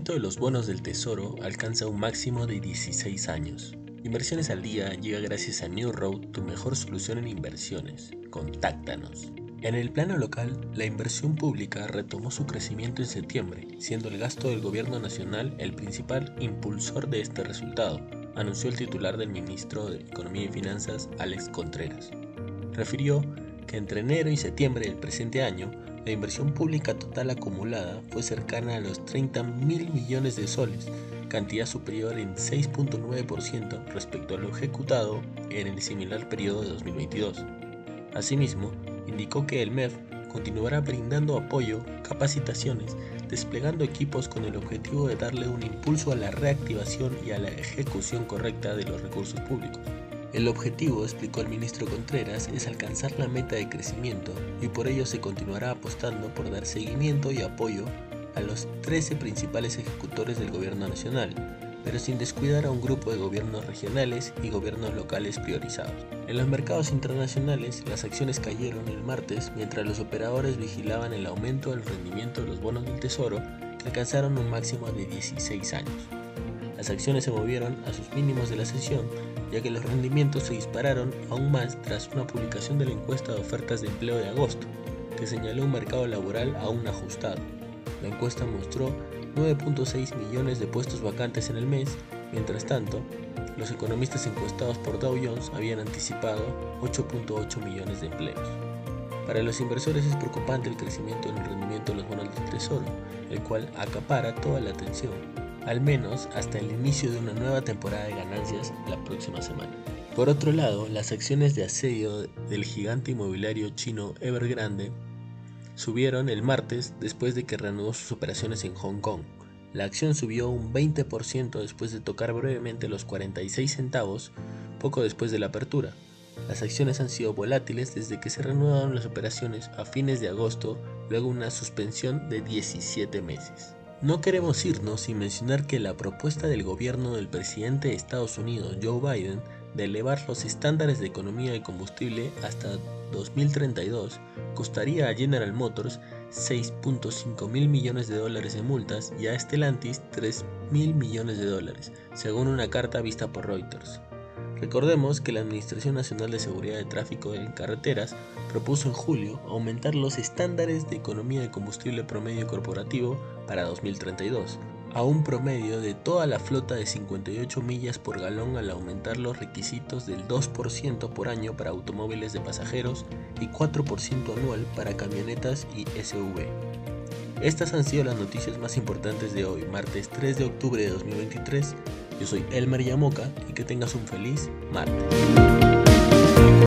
rendimiento de los bonos del Tesoro alcanza un máximo de 16 años. Inversiones al día llega gracias a New Road, tu mejor solución en inversiones. Contáctanos. En el plano local, la inversión pública retomó su crecimiento en septiembre, siendo el gasto del gobierno nacional el principal impulsor de este resultado, anunció el titular del ministro de Economía y Finanzas, Alex Contreras. Refirió que entre enero y septiembre del presente año, la inversión pública total acumulada fue cercana a los 30 mil millones de soles, cantidad superior en 6.9% respecto a lo ejecutado en el similar periodo de 2022. Asimismo, indicó que el MEF continuará brindando apoyo, capacitaciones, desplegando equipos con el objetivo de darle un impulso a la reactivación y a la ejecución correcta de los recursos públicos. El objetivo, explicó el ministro Contreras, es alcanzar la meta de crecimiento y por ello se continuará apostando por dar seguimiento y apoyo a los 13 principales ejecutores del gobierno nacional, pero sin descuidar a un grupo de gobiernos regionales y gobiernos locales priorizados. En los mercados internacionales, las acciones cayeron el martes mientras los operadores vigilaban el aumento del rendimiento de los bonos del Tesoro que alcanzaron un máximo de 16 años. Las acciones se movieron a sus mínimos de la sesión, ya que los rendimientos se dispararon aún más tras una publicación de la encuesta de ofertas de empleo de agosto, que señaló un mercado laboral aún ajustado. La encuesta mostró 9.6 millones de puestos vacantes en el mes, mientras tanto, los economistas encuestados por Dow Jones habían anticipado 8.8 millones de empleos. Para los inversores es preocupante el crecimiento en el rendimiento de los bonos del Tesoro, el cual acapara toda la atención, al menos hasta el inicio de una nueva temporada de ganancias la próxima semana. Por otro lado, las acciones de asedio del gigante inmobiliario chino Evergrande subieron el martes después de que reanudó sus operaciones en Hong Kong. La acción subió un 20% después de tocar brevemente los 46 centavos poco después de la apertura. Las acciones han sido volátiles desde que se reanudaron las operaciones a fines de agosto, luego una suspensión de 17 meses. No queremos irnos sin mencionar que la propuesta del gobierno del presidente de Estados Unidos, Joe Biden, de elevar los estándares de economía y combustible hasta 2032 costaría a General Motors 6.5 mil millones de dólares en multas y a Stellantis 3 mil millones de dólares, según una carta vista por Reuters. Recordemos que la Administración Nacional de Seguridad de Tráfico en Carreteras propuso en julio aumentar los estándares de economía de combustible promedio corporativo para 2032 a un promedio de toda la flota de 58 millas por galón al aumentar los requisitos del 2% por año para automóviles de pasajeros y 4% anual para camionetas y SUV. Estas han sido las noticias más importantes de hoy, martes 3 de octubre de 2023. Yo soy Elmer Yamoca y que tengas un feliz martes.